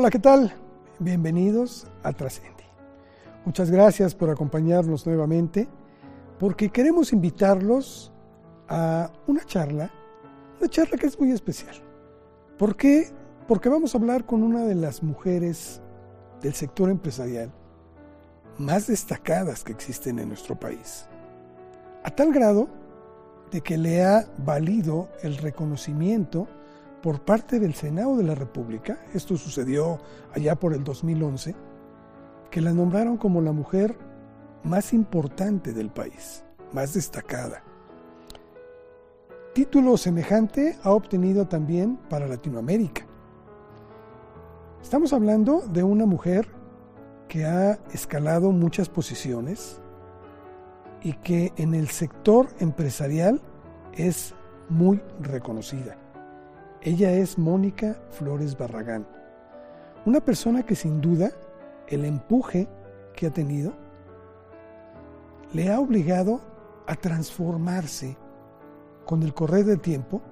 Hola, ¿qué tal? Bienvenidos a Trascendi. Muchas gracias por acompañarnos nuevamente porque queremos invitarlos a una charla, una charla que es muy especial. ¿Por qué? Porque vamos a hablar con una de las mujeres del sector empresarial más destacadas que existen en nuestro país. A tal grado de que le ha valido el reconocimiento por parte del Senado de la República, esto sucedió allá por el 2011, que la nombraron como la mujer más importante del país, más destacada. Título semejante ha obtenido también para Latinoamérica. Estamos hablando de una mujer que ha escalado muchas posiciones y que en el sector empresarial es muy reconocida. Ella es Mónica Flores Barragán, una persona que sin duda el empuje que ha tenido le ha obligado a transformarse con el correr del tiempo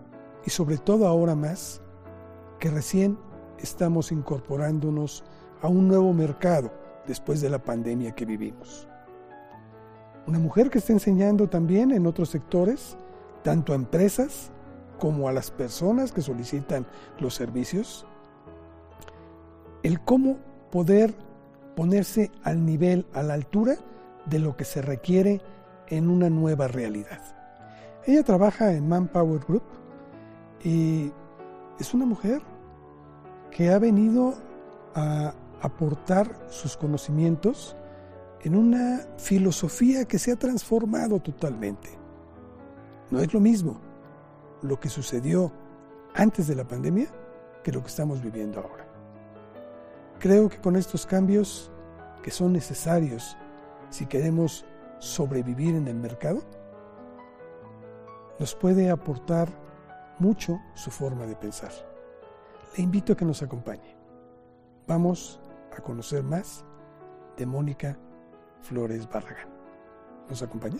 y sobre todo ahora más que recién estamos incorporándonos a un nuevo mercado después de la pandemia que vivimos. Una mujer que está enseñando también en otros sectores, tanto a empresas como a las personas que solicitan los servicios, el cómo poder ponerse al nivel, a la altura de lo que se requiere en una nueva realidad. Ella trabaja en Manpower Group y es una mujer que ha venido a aportar sus conocimientos en una filosofía que se ha transformado totalmente. No es lo mismo lo que sucedió antes de la pandemia que lo que estamos viviendo ahora. Creo que con estos cambios que son necesarios si queremos sobrevivir en el mercado, nos puede aportar mucho su forma de pensar. Le invito a que nos acompañe. Vamos a conocer más de Mónica Flores Barragán. ¿Nos acompaña?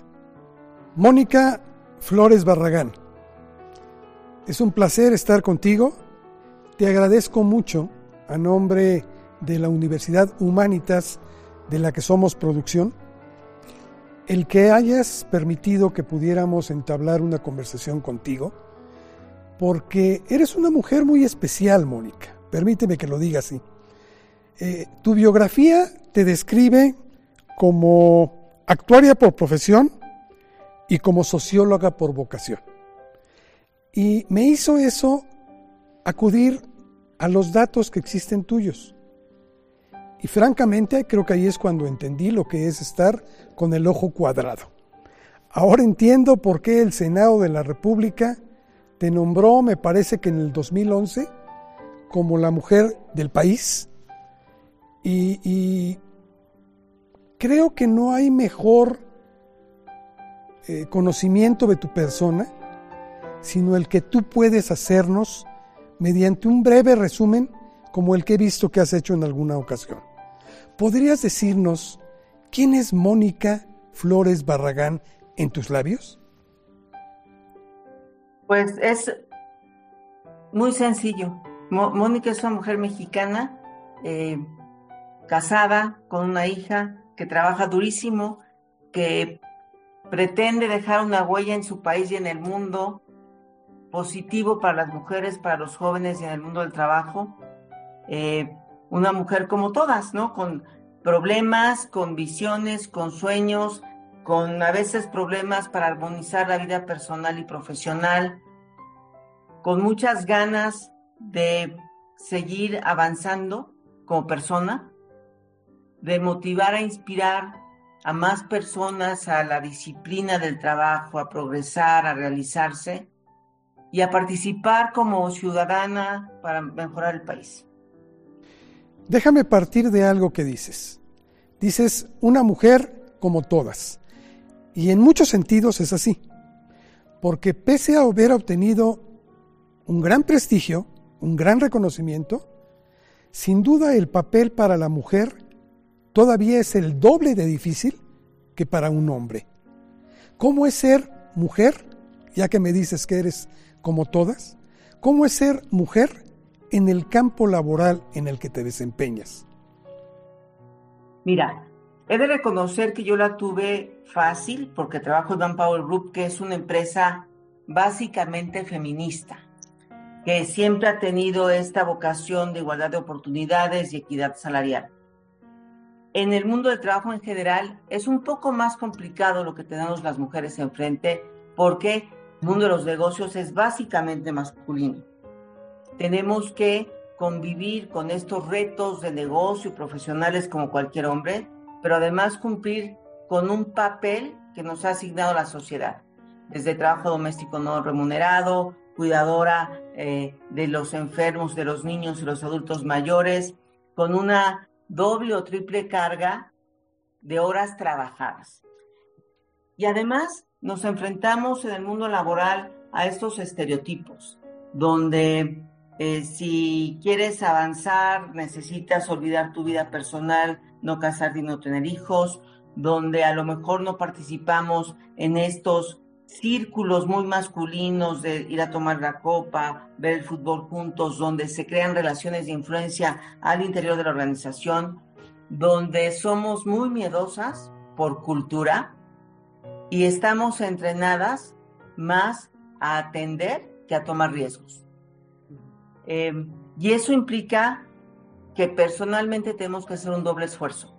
Mónica Flores Barragán. Es un placer estar contigo. Te agradezco mucho a nombre de la Universidad Humanitas de la que somos producción, el que hayas permitido que pudiéramos entablar una conversación contigo, porque eres una mujer muy especial, Mónica. Permíteme que lo diga así. Eh, tu biografía te describe como actuaria por profesión y como socióloga por vocación. Y me hizo eso acudir a los datos que existen tuyos. Y francamente creo que ahí es cuando entendí lo que es estar con el ojo cuadrado. Ahora entiendo por qué el Senado de la República te nombró, me parece que en el 2011, como la mujer del país. Y, creo que no hay mejor eh, conocimiento de tu persona, sino el que tú puedes hacernos mediante un breve resumen como el que he visto que has hecho en alguna ocasión. ¿Podrías decirnos quién es Mónica Flores Barragán en tus labios? Pues es muy sencillo. Mónica es una mujer mexicana, eh, casada, con una hija, que trabaja durísimo, que pretende dejar una huella en su país y en el mundo positivo para las mujeres, para los jóvenes en el mundo del trabajo. Eh, una mujer como todas, ¿no? Con problemas, con visiones, con sueños, con a veces problemas para armonizar la vida personal y profesional, con muchas ganas de seguir avanzando como persona, de motivar a inspirar a más personas a la disciplina del trabajo, a progresar, a realizarse y a participar como ciudadana para mejorar el país. Déjame partir de algo que dices. Dices una mujer como todas. Y en muchos sentidos es así. Porque pese a haber obtenido un gran prestigio, un gran reconocimiento, sin duda el papel para la mujer todavía es el doble de difícil que para un hombre. ¿Cómo es ser mujer? Ya que me dices que eres como todas. ¿Cómo es ser mujer en el campo laboral en el que te desempeñas? Mira, he de reconocer que yo la tuve fácil porque trabajo en Manpower Group, que es una empresa básicamente feminista, que siempre ha tenido esta vocación de igualdad de oportunidades y equidad salarial. En el mundo del trabajo en general es un poco más complicado lo que tenemos las mujeres enfrente porque el mundo de los negocios es básicamente masculino. Tenemos que convivir con estos retos de negocio profesionales como cualquier hombre, pero además cumplir con un papel que nos ha asignado la sociedad, desde trabajo doméstico no remunerado, cuidadora eh, de los enfermos, de los niños y los adultos mayores, con una doble o triple carga de horas trabajadas. Y además nos enfrentamos en el mundo laboral a estos estereotipos, donde eh, si quieres avanzar, necesitas olvidar tu vida personal, no casarte y no tener hijos, donde a lo mejor no participamos en estos círculos muy masculinos de ir a tomar la copa, ver el fútbol juntos, donde se crean relaciones de influencia al interior de la organización, donde somos muy miedosas por cultura y estamos entrenadas más a atender que a tomar riesgos. Eh, y eso implica que personalmente tenemos que hacer un doble esfuerzo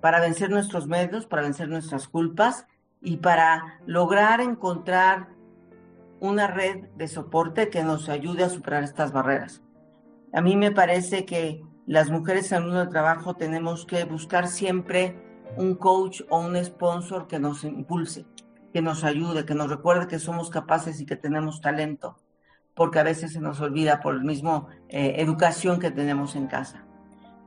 para vencer nuestros medios, para vencer nuestras culpas y para lograr encontrar una red de soporte que nos ayude a superar estas barreras. A mí me parece que las mujeres en el mundo del trabajo tenemos que buscar siempre un coach o un sponsor que nos impulse, que nos ayude, que nos recuerde que somos capaces y que tenemos talento porque a veces se nos olvida por el mismo eh, educación que tenemos en casa.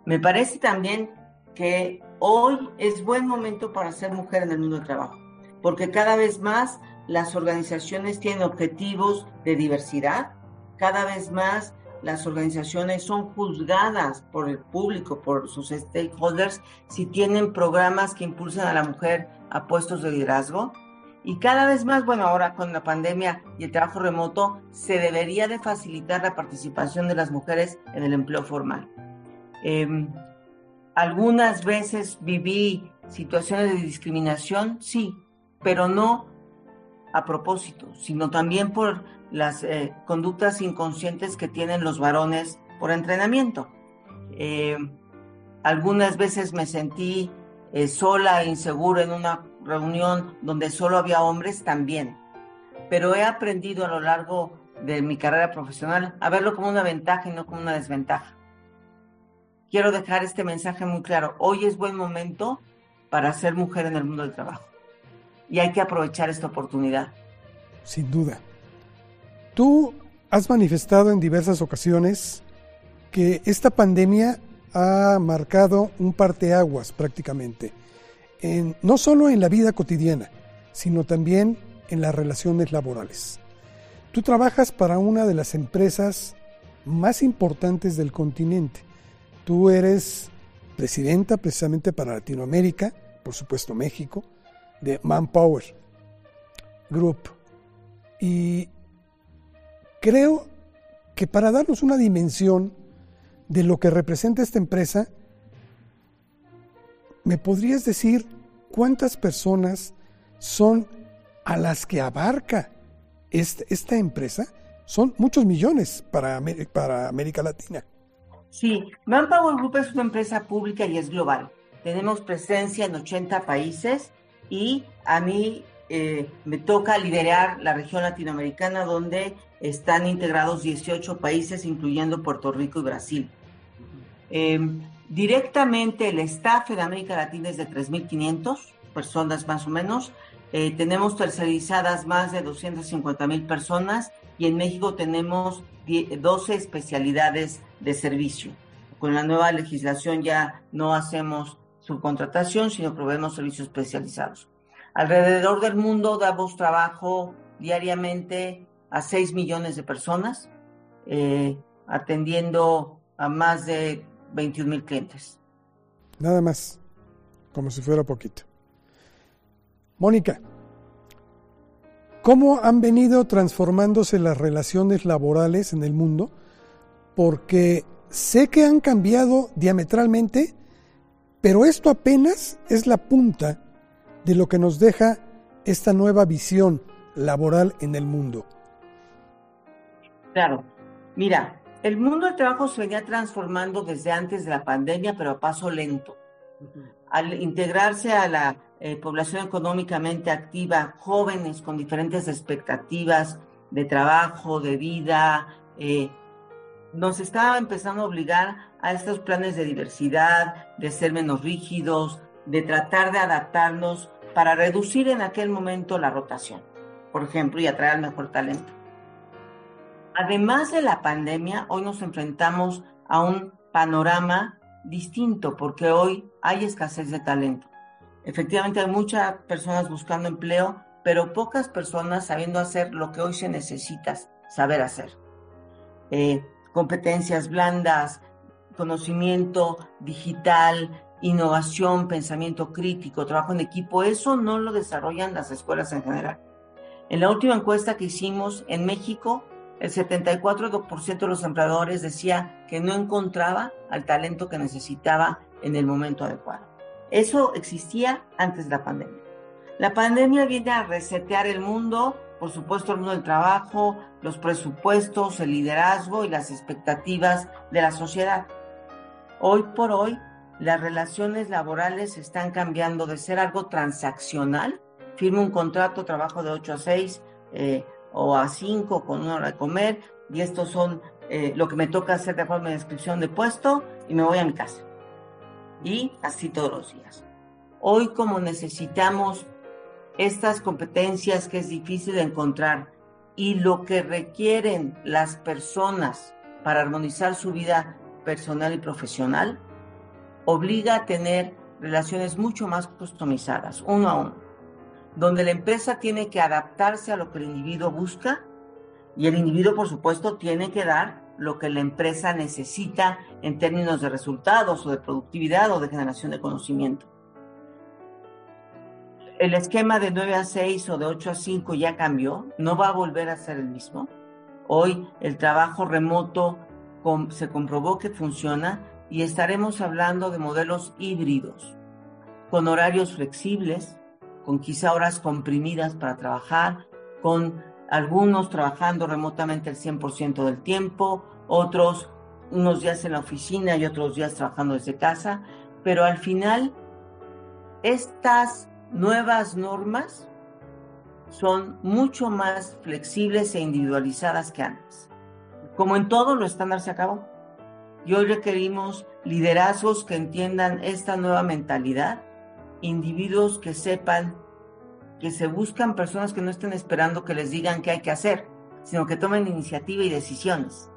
Me parece también que hoy es buen momento para ser mujer en el mundo del trabajo, porque cada vez más las organizaciones tienen objetivos de diversidad, cada vez más las organizaciones son juzgadas por el público, por sus stakeholders, si tienen programas que impulsan a la mujer a puestos de liderazgo. Y cada vez más, bueno, ahora con la pandemia y el trabajo remoto, se debería de facilitar la participación de las mujeres en el empleo formal. Em, algunas veces viví situaciones de discriminación, sí, pero no a propósito, sino también por las eh, conductas inconscientes que tienen los varones por entrenamiento. Em, algunas veces me sentí eh, sola e insegura en una reunión donde solo había hombres también. Pero he aprendido a lo largo de mi carrera profesional a verlo como una ventaja y no como una desventaja. Quiero dejar este mensaje muy claro. Hoy es buen momento para ser mujer en el mundo del trabajo. Y hay que aprovechar esta oportunidad. Sin duda. Tú has manifestado en diversas ocasiones que esta pandemia ha marcado un parteaguas prácticamente no solo en la vida cotidiana, sino también en las relaciones laborales. Tú trabajas para una de las empresas más importantes del continente. Tú eres presidenta precisamente para Latinoamérica, por supuesto México, de Manpower Group. Y creo que para darnos una dimensión de lo que representa esta empresa, ¿Me podrías decir cuántas personas son a las que abarca esta empresa? Son muchos millones para, para América Latina. Sí, Manpower Group es una empresa pública y es global. Tenemos presencia en 80 países y a mí eh, me toca liderar la región latinoamericana donde están integrados 18 países, incluyendo Puerto Rico y Brasil. Eh, Directamente el staff en América Latina es de 3.500 personas más o menos. Eh, tenemos tercerizadas más de 250.000 personas y en México tenemos 12 especialidades de servicio. Con la nueva legislación ya no hacemos subcontratación, sino proveemos servicios especializados. Alrededor del mundo damos trabajo diariamente a 6 millones de personas, eh, atendiendo a más de 21 mil clientes. Nada más, como si fuera poquito. Mónica, ¿cómo han venido transformándose las relaciones laborales en el mundo porque sé que han cambiado diametralmente, pero esto apenas es la punta de lo que nos deja esta nueva visión laboral en el mundo. Claro, mira, el mundo del trabajo se venía transformando desde antes de la pandemia, pero a paso lento. Al integrarse a la eh, población económicamente activa, jóvenes con diferentes expectativas de trabajo, de vida, eh, nos estaba empezando a obligar a estos planes de diversidad, de ser menos rígidos, de tratar de adaptarnos para reducir en aquel momento la rotación, por ejemplo, y atraer mejor talento. Además de la pandemia, hoy nos enfrentamos a un panorama distinto porque hoy hay escasez de talento. Efectivamente hay muchas personas buscando empleo, pero pocas personas sabiendo hacer lo que hoy se necesita saber hacer. Eh, competencias blandas, conocimiento digital, innovación, pensamiento crítico, trabajo en equipo, eso no lo desarrollan las escuelas en general. En la última encuesta que hicimos en México, el 74% de los empleadores decía que no encontraba al talento que necesitaba en el momento adecuado. Eso existía antes de la pandemia. La pandemia viene a resetear el mundo, por supuesto el mundo del trabajo, los presupuestos, el liderazgo y las expectativas de la sociedad. Hoy por hoy, las relaciones laborales están cambiando de ser algo transaccional, firmo un contrato, trabajo de 8 a 6 eh, o a 5 con una hora de comer, y estos son eh, lo que me toca hacer de forma de descripción de puesto, y me voy a mi casa. Y así todos los días. Hoy como necesitamos estas competencias que es difícil de encontrar y lo que requieren las personas para armonizar su vida personal y profesional, obliga a tener relaciones mucho más customizadas, uno a uno, donde la empresa tiene que adaptarse a lo que el individuo busca y el individuo, por supuesto, tiene que dar lo que la empresa necesita en términos de resultados o de productividad o de generación de conocimiento el esquema de 9 a 6 o de 8 a 5 ya cambió, no va a volver a ser el mismo. Hoy el trabajo remoto se comprobó que funciona y estaremos hablando de modelos híbridos, con horarios flexibles, con quizá horas comprimidas para trabajar, con algunos trabajando remotamente el 100% del tiempo, otros unos días en la oficina y otros días trabajando desde casa, pero al final estas nuevas normas son mucho más flexibles e individualizadas que antes. Como en todo, lo estándar se acabó. Y hoy requerimos liderazgos que entiendan esta nueva mentalidad, individuos que sepan que se buscan personas que no estén esperando que les digan qué hay que hacer, sino que tomen iniciativa y decisiones.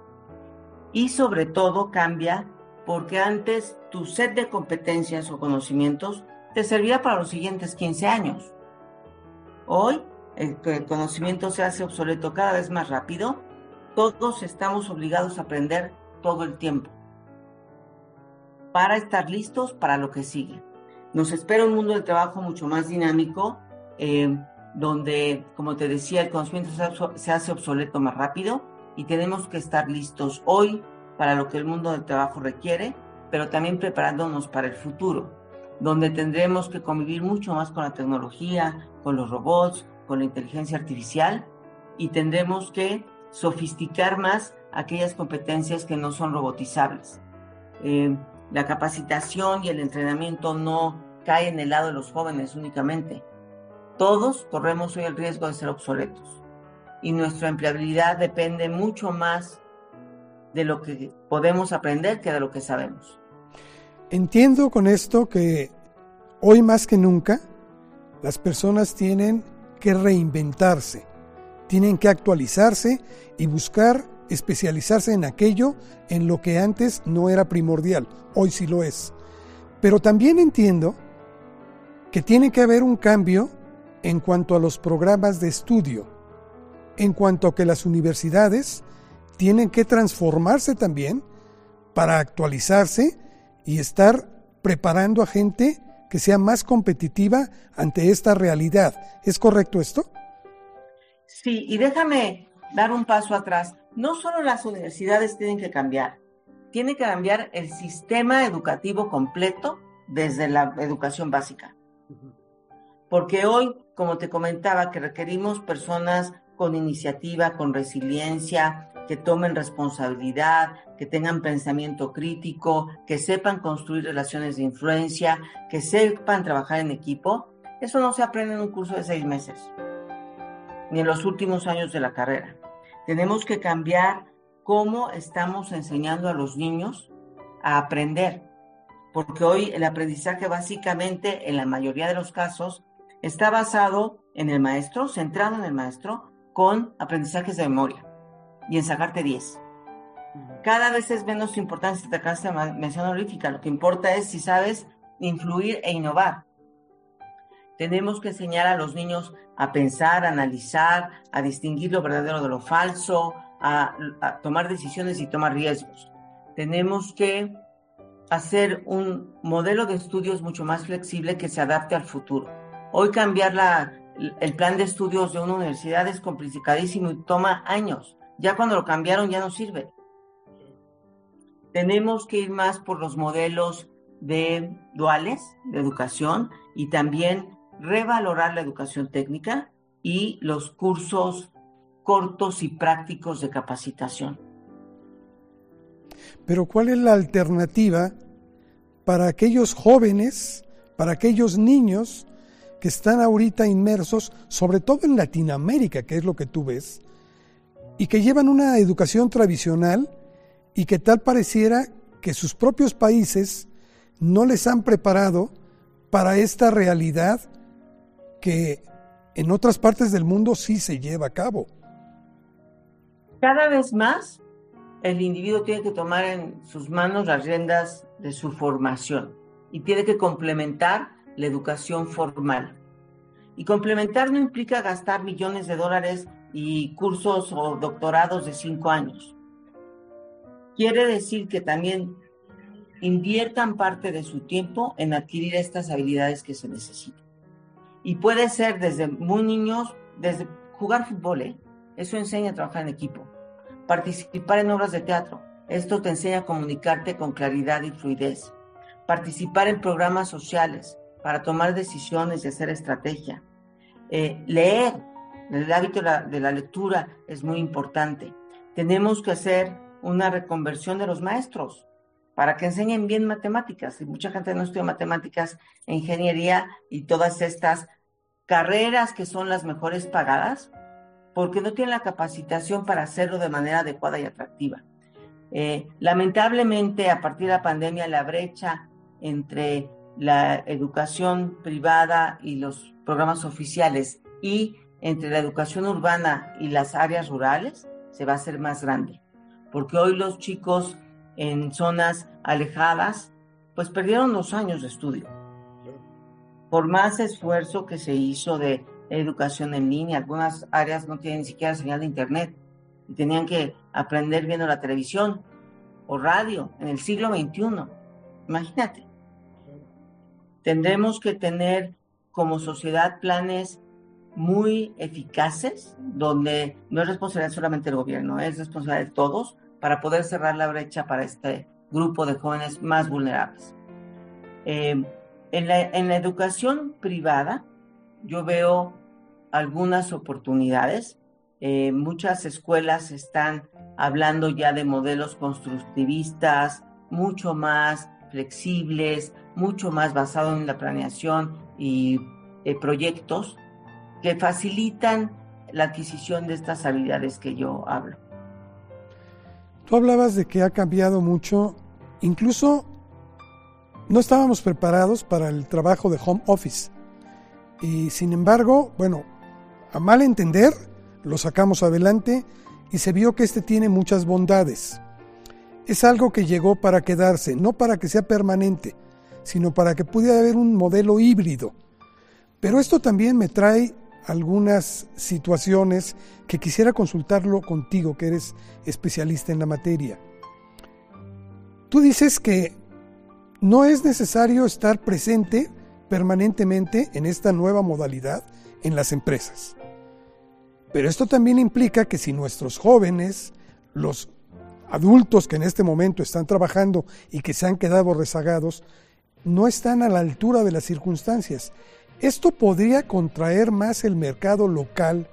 Y sobre todo cambia porque antes tu set de competencias o conocimientos te servirá para los siguientes 15 años. Hoy, el, el conocimiento se hace obsoleto cada vez más rápido, todos estamos obligados a aprender todo el tiempo para estar listos para lo que sigue. Nos espera un mundo de trabajo mucho más dinámico, eh, donde, como te decía, el conocimiento se hace obsoleto más rápido y tenemos que estar listos hoy para lo que el mundo del trabajo requiere, pero también preparándonos para el futuro donde tendremos que convivir mucho más con la tecnología, con los robots, con la inteligencia artificial y tendremos que sofisticar más aquellas competencias que no son robotizables. Eh, la capacitación y el entrenamiento no caen en el lado de los jóvenes únicamente. Todos corremos hoy el riesgo de ser obsoletos y nuestra empleabilidad depende mucho más de lo que podemos aprender que de lo que sabemos. Entiendo con esto que hoy más que nunca las personas tienen que reinventarse, tienen que actualizarse y buscar especializarse en aquello en lo que antes no era primordial, hoy sí lo es. Pero también entiendo que tiene que haber un cambio en cuanto a los programas de estudio, en cuanto a que las universidades tienen que transformarse también para actualizarse y estar preparando a gente que sea más competitiva ante esta realidad. ¿Es correcto esto? Sí, y déjame dar un paso atrás, no solo las universidades tienen que cambiar, tiene que cambiar el sistema educativo completo desde la educación básica. Porque hoy, como te comentaba, que requerimos personas con iniciativa, con resiliencia, que tomen responsabilidad, que tengan pensamiento crítico, que sepan construir relaciones de influencia, que sepan trabajar en equipo, eso no se aprende en un curso de seis meses, ni en los últimos años de la carrera. Tenemos que cambiar cómo estamos enseñando a los niños a aprender, porque hoy el aprendizaje básicamente, en la mayoría de los casos, está basado en el maestro, centrado en el maestro, con aprendizajes de memoria y en sacarte 10. Cada vez es menos importante si te mención honorífica, lo que importa es si sabes influir e innovar. Tenemos que enseñar a los niños a pensar, a analizar, a distinguir lo verdadero de lo falso, a, a tomar decisiones y tomar riesgos. Tenemos que hacer un modelo de estudios mucho más flexible que se adapte al futuro. Hoy cambiar la, el plan de estudios de una universidad es complicadísimo y toma años. Ya cuando lo cambiaron ya no sirve. Tenemos que ir más por los modelos de duales de educación y también revalorar la educación técnica y los cursos cortos y prácticos de capacitación. Pero ¿cuál es la alternativa para aquellos jóvenes, para aquellos niños que están ahorita inmersos, sobre todo en Latinoamérica, que es lo que tú ves, y que llevan una educación tradicional y que tal pareciera que sus propios países no les han preparado para esta realidad que en otras partes del mundo sí se lleva a cabo. Cada vez más el individuo tiene que tomar en sus manos las riendas de su formación y tiene que complementar la educación formal. Y complementar no implica gastar millones de dólares y cursos o doctorados de cinco años. Quiere decir que también inviertan parte de su tiempo en adquirir estas habilidades que se necesitan. Y puede ser desde muy niños, desde jugar fútbol, ¿eh? eso enseña a trabajar en equipo. Participar en obras de teatro, esto te enseña a comunicarte con claridad y fluidez. Participar en programas sociales para tomar decisiones y hacer estrategia. Eh, leer, el hábito de la, lectura es muy importante. Tenemos que hacer una reconversión de los maestros para que enseñen bien matemáticas. Y mucha gente no estudia matemáticas, ingeniería y todas estas carreras que son las mejores pagadas, porque no tienen la capacitación para hacerlo de manera adecuada y atractiva. Eh, lamentablemente, a partir de la pandemia, la brecha entre la educación privada y los programas oficiales y entre la educación urbana y las áreas rurales se va a hacer más grande, porque hoy los chicos en zonas alejadas pues perdieron dos años de estudio. Por más esfuerzo que se hizo de educación en línea, algunas áreas no tienen ni siquiera señal de internet y tenían que aprender viendo la televisión o radio en el siglo XXI. Imagínate. Tendremos que tener como sociedad planes muy eficaces, donde no es responsabilidad solamente del gobierno, es responsabilidad de todos para poder cerrar la brecha para este grupo de jóvenes más vulnerables. Eh, en, la, en la educación privada, yo veo algunas oportunidades. Eh, muchas escuelas están hablando ya de modelos constructivistas, mucho más flexibles, mucho más basados en la planeación y eh, proyectos que facilitan la adquisición de estas habilidades que yo hablo. Tú hablabas de que ha cambiado mucho, incluso no estábamos preparados para el trabajo de home office. Y sin embargo, bueno, a mal entender, lo sacamos adelante y se vio que este tiene muchas bondades. Es algo que llegó para quedarse, no para que sea permanente, sino para que pudiera haber un modelo híbrido. Pero esto también me trae algunas situaciones que quisiera consultarlo contigo, que eres especialista en la materia. Tú dices que no es necesario estar presente permanentemente en esta nueva modalidad en las empresas. Pero esto también implica que si nuestros jóvenes, los adultos que en este momento están trabajando y que se han quedado rezagados, no están a la altura de las circunstancias. Esto podría contraer más el mercado local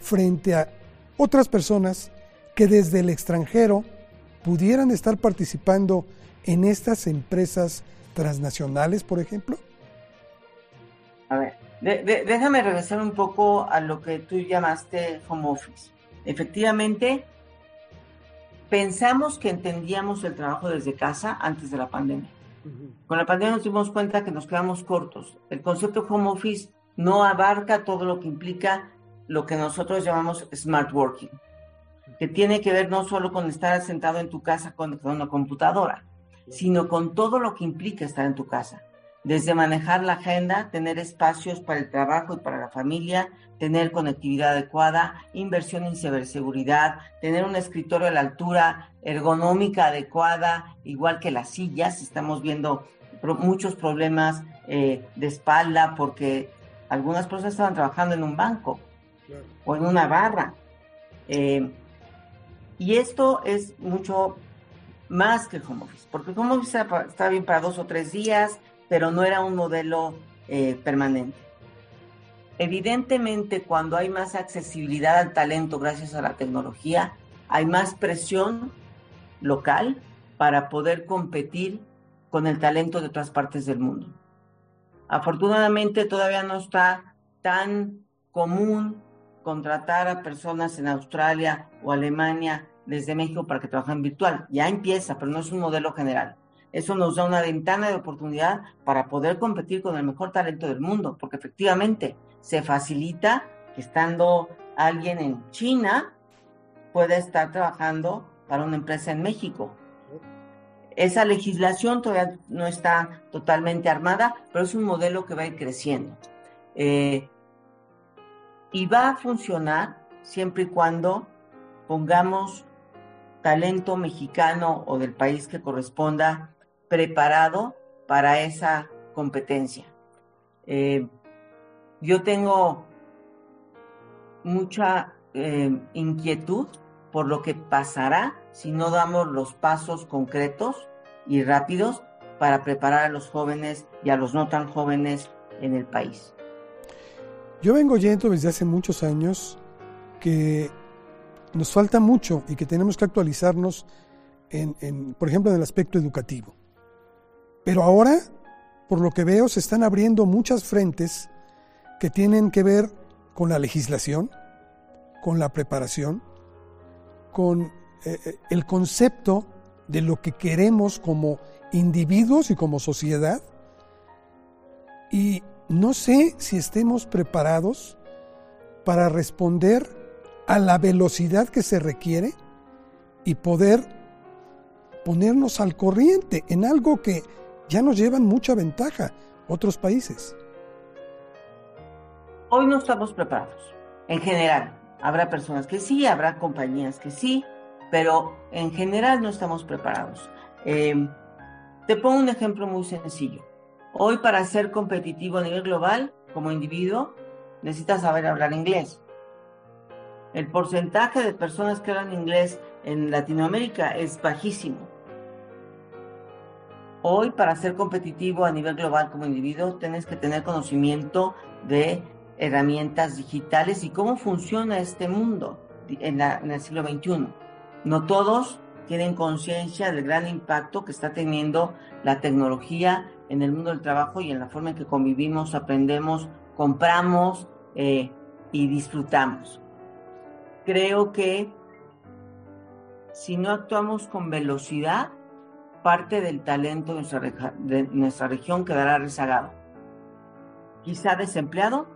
frente a otras personas que desde el extranjero pudieran estar participando en estas empresas transnacionales, por ejemplo? A ver, déjame regresar un poco a lo que tú llamaste home office. Efectivamente, pensamos que entendíamos el trabajo desde casa antes de la pandemia. Con la pandemia nos dimos cuenta que nos quedamos cortos. El concepto home office no abarca todo lo que implica lo que nosotros llamamos smart working, que tiene que ver no solo con estar sentado en tu casa con, una computadora, sino con todo lo que implica estar en tu casa. Desde manejar la agenda, tener espacios para el trabajo y para la familia, tener conectividad adecuada, inversión en ciberseguridad, tener un escritorio a la altura ergonómica adecuada, igual que las sillas. Estamos viendo muchos problemas eh, de espalda porque algunas personas estaban trabajando en un banco o en una barra. Eh, y esto es mucho más que el home office, porque el home office está bien para dos o tres días, pero no era un modelo eh, permanente. Evidentemente, cuando hay más accesibilidad al talento gracias a la tecnología, hay más presión local para poder competir con el talento de otras partes del mundo. Afortunadamente todavía no está tan común contratar a personas en Australia o Alemania desde México para que trabajen virtual. Ya empieza, pero no es un modelo general. Eso nos da una ventana de oportunidad para poder competir con el mejor talento del mundo, porque efectivamente se facilita que estando alguien en China pueda estar trabajando para una empresa en México. Esa legislación todavía no está totalmente armada, pero es un modelo que va a ir creciendo. Eh, y va a funcionar siempre y cuando pongamos talento mexicano o del país que corresponda preparado para esa competencia. Eh, yo tengo mucha eh, inquietud por lo que pasará si no damos los pasos concretos y rápidos para preparar a los jóvenes y a los no tan jóvenes en el país. Yo vengo yendo desde hace muchos años que nos falta mucho y que tenemos que actualizarnos, en, por ejemplo, en el aspecto educativo. Pero ahora, por lo que veo, se están abriendo muchas frentes que tienen que ver con la legislación, con la preparación, con eh, eh, el concepto de lo que queremos como individuos y como sociedad. Y no sé si estemos preparados para responder a la velocidad que se requiere y poder ponernos al corriente en algo que ya nos llevan mucha ventaja otros países. Hoy no estamos preparados, en general. Habrá personas que sí, habrá compañías que sí, pero en general no estamos preparados. Em, te pongo un ejemplo muy sencillo. Hoy para ser competitivo a nivel global, como individuo, necesitas saber hablar inglés. El porcentaje de personas que hablan inglés en Latinoamérica es bajísimo. Hoy, para ser competitivo a nivel global como individuo, tienes que tener conocimiento de herramientas digitales y cómo funciona este mundo en, el siglo XXI. No todos tienen conciencia del gran impacto que está teniendo la tecnología en el mundo del trabajo y en la forma en que convivimos, aprendemos, compramos eh, y disfrutamos. Creo que si no actuamos con velocidad, parte del talento de nuestra, de nuestra región quedará rezagado. Quizá desempleado,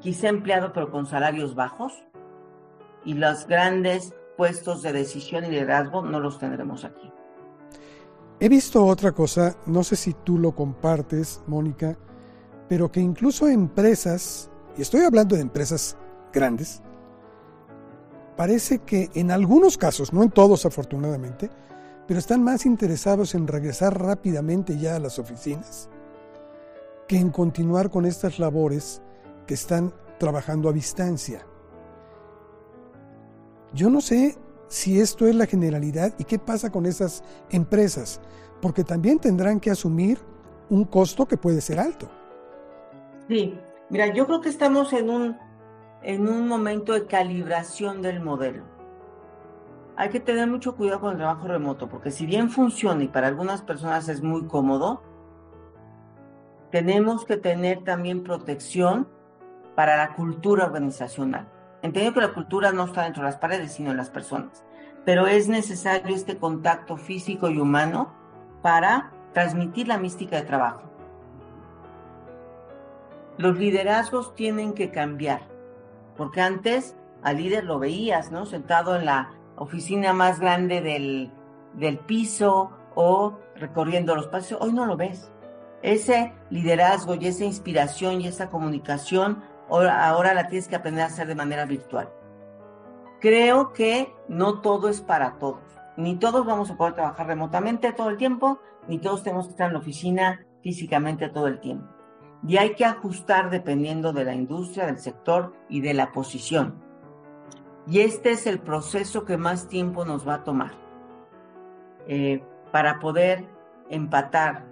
quizá empleado pero con salarios bajos y los grandes puestos de decisión y liderazgo no los tendremos aquí. He visto otra cosa, no sé si tú lo compartes, Mónica, pero que incluso empresas, y estoy hablando de empresas grandes, parece que en algunos casos, no en todos afortunadamente, pero están más interesados en regresar rápidamente ya a las oficinas que en continuar con estas labores que están trabajando a distancia. Yo no sé si esto es la generalidad y qué pasa con esas empresas, porque también tendrán que asumir un costo que puede ser alto. Sí, mira, yo creo que estamos en un, en un momento de calibración del modelo. Hay que tener mucho cuidado con el trabajo remoto, porque si bien funciona y para algunas personas es muy cómodo, tenemos que tener también protección para la cultura organizacional. Entiendo que la cultura no está dentro de las paredes, sino en las personas, pero es necesario este contacto físico y humano para transmitir la mística de trabajo. Los liderazgos tienen que cambiar, porque antes al líder lo veías, ¿no? Sentado en la oficina más grande del, del piso o recorriendo los paseos. Hoy no lo ves. Ese liderazgo y esa inspiración y esa comunicación ahora, la tienes que aprender a hacer de manera virtual. Creo que no todo es para todos. Ni todos vamos a poder trabajar remotamente todo el tiempo, ni todos tenemos que estar en la oficina físicamente todo el tiempo. Y hay que ajustar dependiendo de la industria, del sector y de la posición. Y este es el proceso que más tiempo nos va a tomar eh, para poder empatar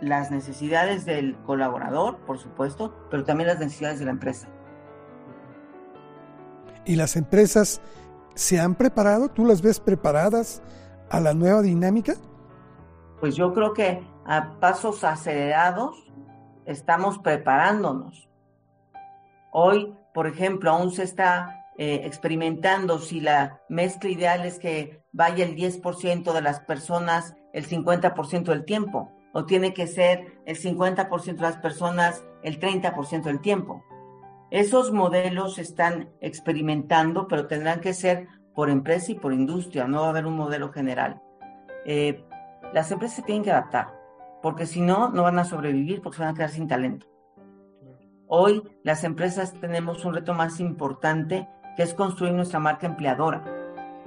las necesidades del colaborador, por supuesto, pero también las necesidades de la empresa. ¿Y las empresas se han preparado? ¿Tú las ves preparadas a la nueva dinámica? Pues yo creo que a pasos acelerados estamos preparándonos. Hoy, por ejemplo, aún se está eh, experimentando si la mezcla ideal es que vaya el 10% de las personas el 50% del tiempo o tiene que ser el 50% de las personas el 30% del tiempo. Esos modelos se están experimentando, pero tendrán que ser por empresa y por industria, no va a haber un modelo general. Eh, las empresas se tienen que adaptar, porque si no, no van a sobrevivir porque se van a quedar sin talento. Hoy las empresas tenemos un reto más importante, que es construir nuestra marca empleadora,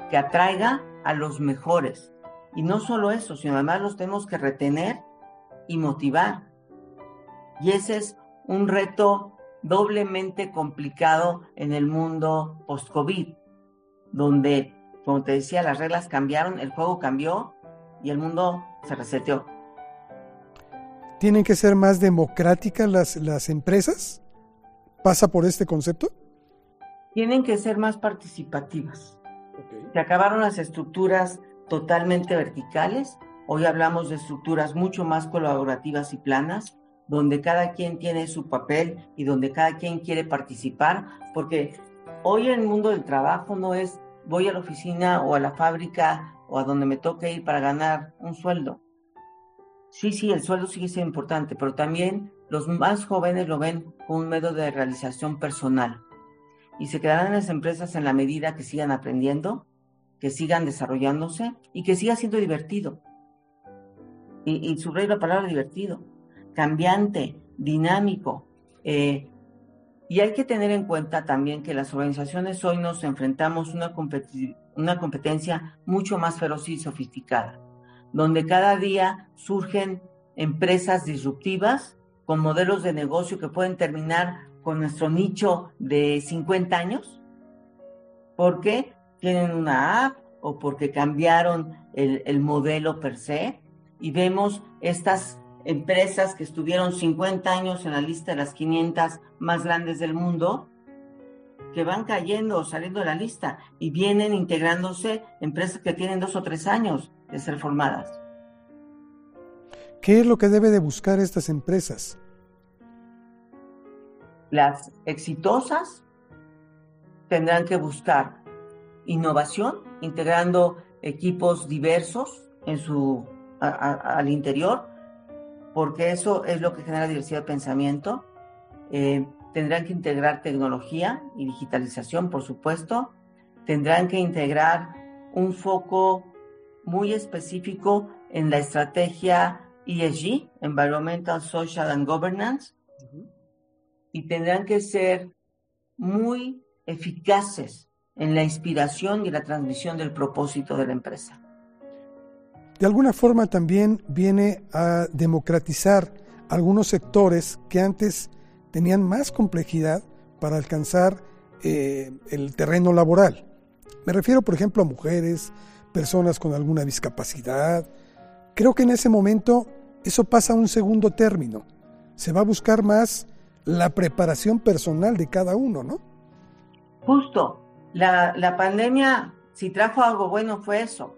que atraiga a los mejores. Y no solo eso, sino además los tenemos que retener y motivar. Y ese es un reto doblemente complicado en el mundo post-COVID, donde, como te decía, las reglas cambiaron, el juego cambió y el mundo se reseteó. ¿Tienen que ser más democráticas las, las empresas? ¿Pasa por este concepto? Tienen que ser más participativas. Se acabaron las estructuras totalmente verticales Hoy hablamos de estructuras mucho más colaborativas y planas, donde cada quien tiene su papel y donde cada quien quiere participar, porque hoy en el mundo del trabajo no es voy a la oficina o a la fábrica o a donde me toque ir para ganar un sueldo. Sí, sí, el sueldo sigue siendo importante, pero también los más jóvenes lo ven como un medio de realización personal y se quedarán en las empresas en la medida que sigan aprendiendo, que sigan desarrollándose y que siga siendo divertido y, y subrayo la palabra divertido, cambiante, dinámico. Eh, y hay que tener en cuenta también que las organizaciones hoy nos enfrentamos a una, una competencia mucho más feroz y sofisticada, donde cada día surgen empresas disruptivas con modelos de negocio que pueden terminar con nuestro nicho de 50 años, porque tienen una app o porque cambiaron el, el modelo per se, y vemos estas empresas que estuvieron 50 años en la lista de las 500 más grandes del mundo, que van cayendo o saliendo de la lista y vienen integrándose empresas que tienen dos o tres años de ser formadas. ¿Qué es lo que debe de buscar estas empresas? Las exitosas tendrán que buscar innovación, integrando equipos diversos en su al interior, porque eso es lo que genera diversidad de pensamiento. Eh, tendrán que integrar tecnología y digitalización, por supuesto. Tendrán que integrar un foco muy específico en la estrategia ESG, Environmental, Social and Governance, y tendrán que ser muy eficaces en la inspiración y la transmisión del propósito de la empresa de alguna forma también viene a democratizar algunos sectores que antes tenían más complejidad para alcanzar eh, el terreno laboral. Me refiero, por ejemplo, a mujeres, personas con alguna discapacidad. Creo que en ese momento eso pasa a un segundo término. Se va a buscar más la preparación personal de cada uno, ¿no? Justo. La, la pandemia, si trajo algo bueno, fue eso.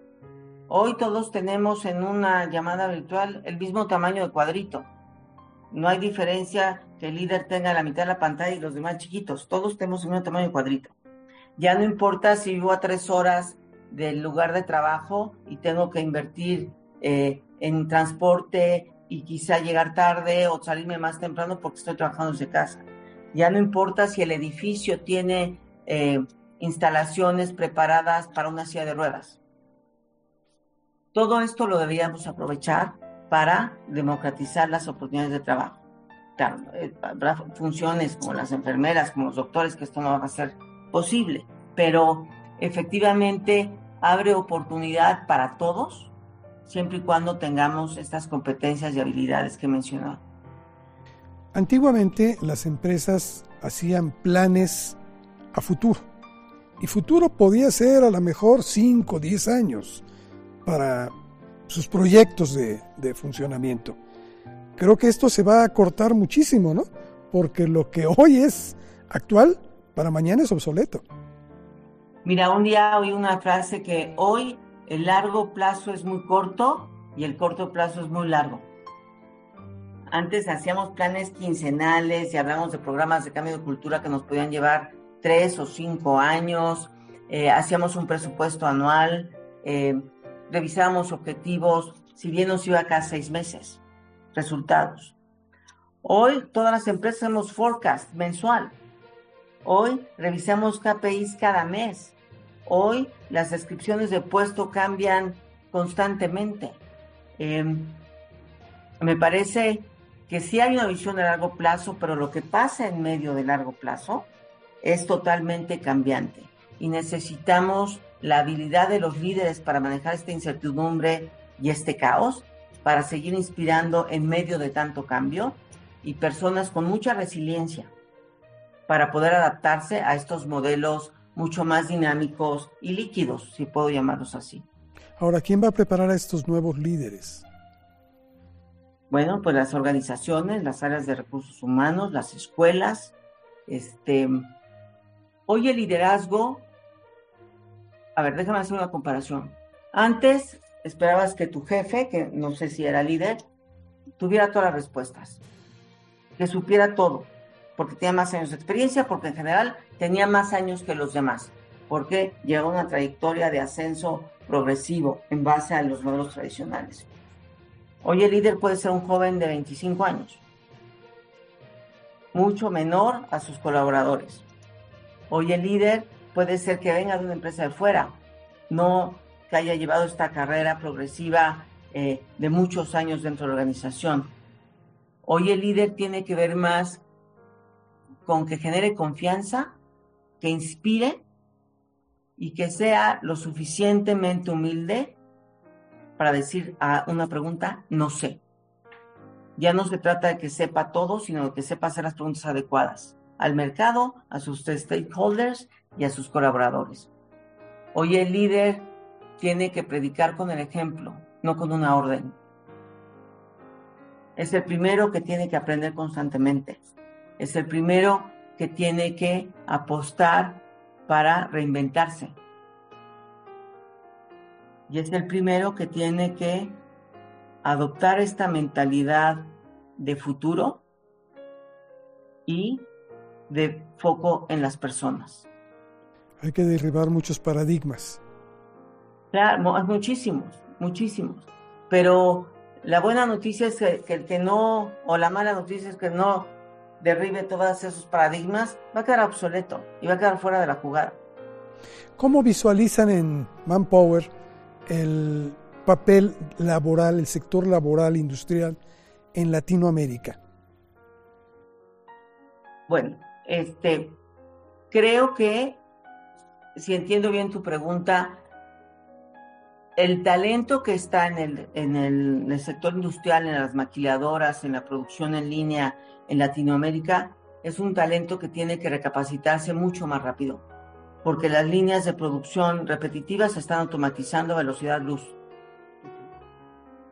Hoy todos tenemos en una llamada virtual el mismo tamaño de cuadrito. No hay diferencia que el líder tenga la mitad de la pantalla y los demás chiquitos. Todos tenemos el mismo tamaño de cuadrito. Ya no importa si vivo a tres horas del lugar de trabajo y tengo que invertir eh, en transporte y quizá llegar tarde o salirme más temprano porque estoy trabajando desde casa. Ya no importa si el edificio tiene eh, instalaciones preparadas para una silla de ruedas. Todo esto lo deberíamos aprovechar para democratizar las oportunidades de trabajo. Claro, eh, habrá funciones como las enfermeras, como los doctores, que esto no va a ser posible, pero efectivamente abre oportunidad para todos, siempre y cuando tengamos estas competencias y habilidades que he mencionado. Antiguamente las empresas hacían planes a futuro. Y futuro podía ser a lo mejor 5 o 10 años para sus proyectos de, de, funcionamiento. Creo que esto se va a cortar muchísimo, ¿no? Porque lo que hoy es actual, para mañana es obsoleto. Mira, un día oí una frase que hoy el largo plazo es muy corto y el corto plazo es muy largo. Antes hacíamos planes quincenales y hablamos de programas de cambio de cultura que nos podían llevar tres o cinco años, eh, hacíamos un presupuesto anual, eh, revisábamos objetivos, si bien nos iba cada seis meses, resultados. Hoy todas las empresas hacemos forecast mensual. Hoy revisamos KPIs cada mes. Hoy las descripciones de puesto cambian constantemente. Em, me parece que sí hay una visión a largo plazo, pero lo que pasa en medio de largo plazo es totalmente cambiante y necesitamos la habilidad de los líderes para manejar esta incertidumbre y este caos, para seguir inspirando en medio de tanto cambio y personas con mucha resiliencia para poder adaptarse a estos modelos mucho más dinámicos y líquidos, si puedo llamarlos así. Ahora, ¿quién va a preparar a estos nuevos líderes? Bueno, pues las organizaciones, las áreas de recursos humanos, las escuelas. Este, hoy el liderazgo, a ver, déjame hacer una comparación. Antes esperabas que tu jefe, que no sé si era líder, tuviera todas las respuestas, que supiera todo, porque tenía más años de experiencia, porque en general tenía más años que los demás, porque lleva una trayectoria de ascenso progresivo en base a los modelos tradicionales. Hoy el líder puede ser un joven de 25 años, mucho menor a sus colaboradores. Hoy el líder puede ser que venga de una empresa de fuera, no que haya llevado esta carrera progresiva eh, de muchos años dentro de la organización. Hoy el líder tiene que ver más con que genere confianza, que inspire y que sea lo suficientemente humilde para decir a una pregunta, no sé. Ya no se trata de que sepa todo, sino de que sepa hacer las preguntas adecuadas al mercado, a sus stakeholders y a sus colaboradores. Hoy el líder tiene que predicar con el ejemplo, no con una orden. Es el primero que tiene que aprender constantemente es el primero que tiene que apostar para reinventarse. Y es el primero que tiene que adoptar esta mentalidad de futuro y de foco en las personas. Hay que derribar muchos paradigmas. Claro, muchísimos, muchísimos. Pero la buena noticia es que, que el que no, o la mala noticia es que no derribe todos esos paradigmas, va a quedar obsoleto y va a quedar fuera de la jugada. ¿Cómo visualizan en Manpower el papel laboral, el sector laboral industrial en Latinoamérica? Bueno, este, creo que, si entiendo bien tu pregunta, el talento que está en el, en el, sector industrial, en las maquiladoras, en la producción en línea en Latinoamérica, es un talento que tiene que recapacitarse mucho más rápido. porque las líneas de producción repetitivas se están automatizando a velocidad luz.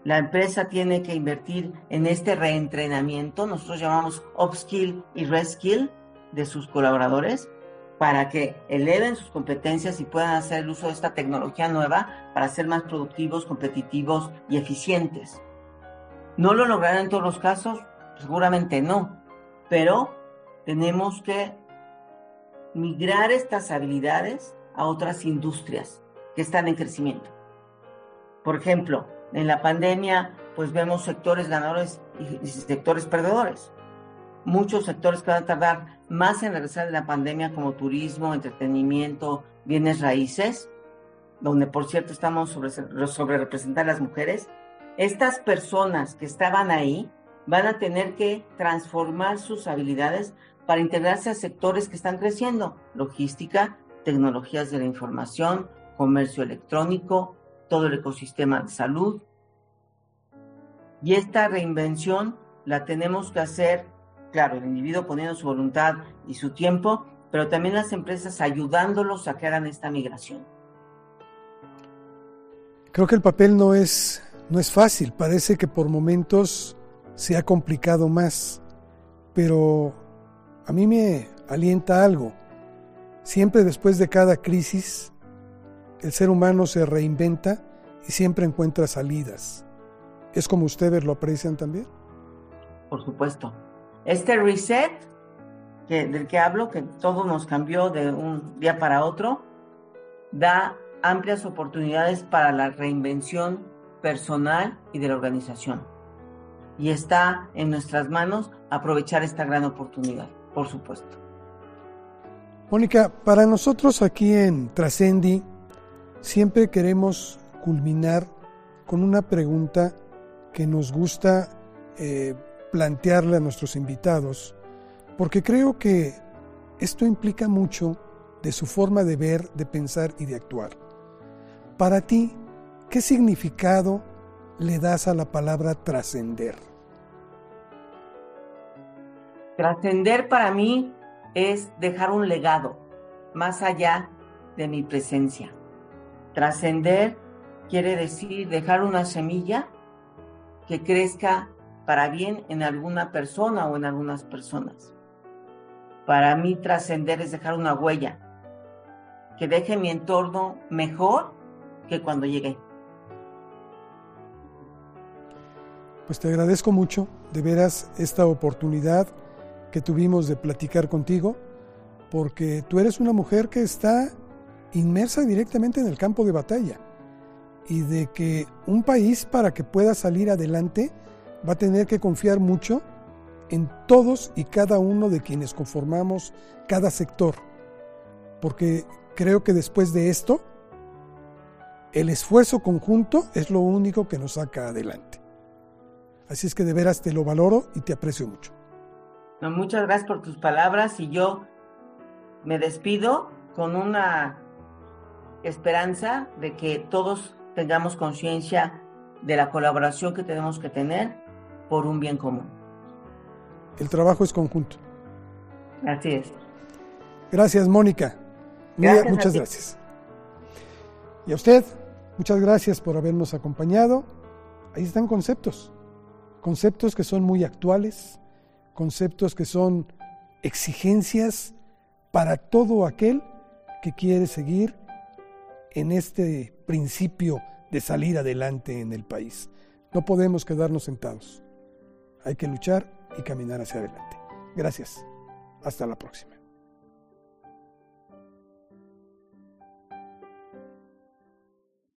La empresa tiene que invertir en este reentrenamiento, nosotros llamamos upskill y reskill de sus colaboradores, para que eleven sus competencias y puedan hacer uso de esta tecnología nueva para ser más productivos, competitivos y eficientes. ¿No lo lograrán en todos los casos? Seguramente no, pero tenemos que migrar estas habilidades a otras industrias que están en crecimiento. Por ejemplo, en la pandemia, pues vemos sectores ganadores y sectores perdedores. Muchos sectores que van a tardar más en regresar de la pandemia, como turismo, entretenimiento, bienes raíces, donde por cierto estamos sobre, sobre representar a las mujeres. Estas personas que estaban ahí van a tener que transformar sus habilidades para integrarse a sectores que están creciendo, logística, tecnologías de la información, comercio electrónico, todo el ecosistema de salud. Y esta reinvención la tenemos que hacer, claro, el individuo poniendo su voluntad y su tiempo, pero también las empresas ayudándolos a que hagan esta migración. Creo que el papel no es, no es fácil, parece que por momentos se ha complicado más, pero a mí me alienta algo. Siempre después de cada crisis, el ser humano se reinventa y siempre encuentra salidas. ¿Es como ustedes lo aprecian también? Por supuesto. Este reset del que hablo, que todo nos cambió de un día para otro, da amplias oportunidades para la reinvención personal y de la organización. Y está en nuestras manos aprovechar esta gran oportunidad por supuesto. Mónica, para nosotros aquí en Trascendi siempre queremos culminar con una pregunta que nos gusta eh, plantearle a nuestros invitados, porque creo que esto implica mucho de su forma de ver, de pensar y de actuar. Para ti, ¿qué significado le das a la palabra trascender? Trascender para mí es dejar un legado más allá de mi presencia. Trascender quiere decir dejar una semilla que crezca para bien en alguna persona o en algunas personas. Para mí trascender es dejar una huella que deje mi entorno mejor que cuando llegué. Pues te agradezco mucho, de veras, esta oportunidad que tuvimos de platicar contigo, porque tú eres una mujer que está inmersa directamente en el campo de batalla y de que un país para que pueda salir adelante va a tener que confiar mucho en todos y cada uno de quienes conformamos cada sector, porque creo que después de esto, el esfuerzo conjunto es lo único que nos saca adelante. Así es que de veras te lo valoro y te aprecio mucho muchas gracias por tus palabras y yo me despido con una esperanza de que todos tengamos conciencia de la colaboración que tenemos que tener por un bien común. El trabajo es conjunto. Así es. Gracias, Mónica. muchas gracias. Y a usted, muchas gracias por habernos acompañado. Ahí están conceptos, conceptos que son muy actuales, conceptos que son exigencias para todo aquel que quiere seguir en este principio de salir adelante en el país. No podemos quedarnos sentados. Hay que luchar y caminar hacia adelante. Gracias. Hasta la próxima.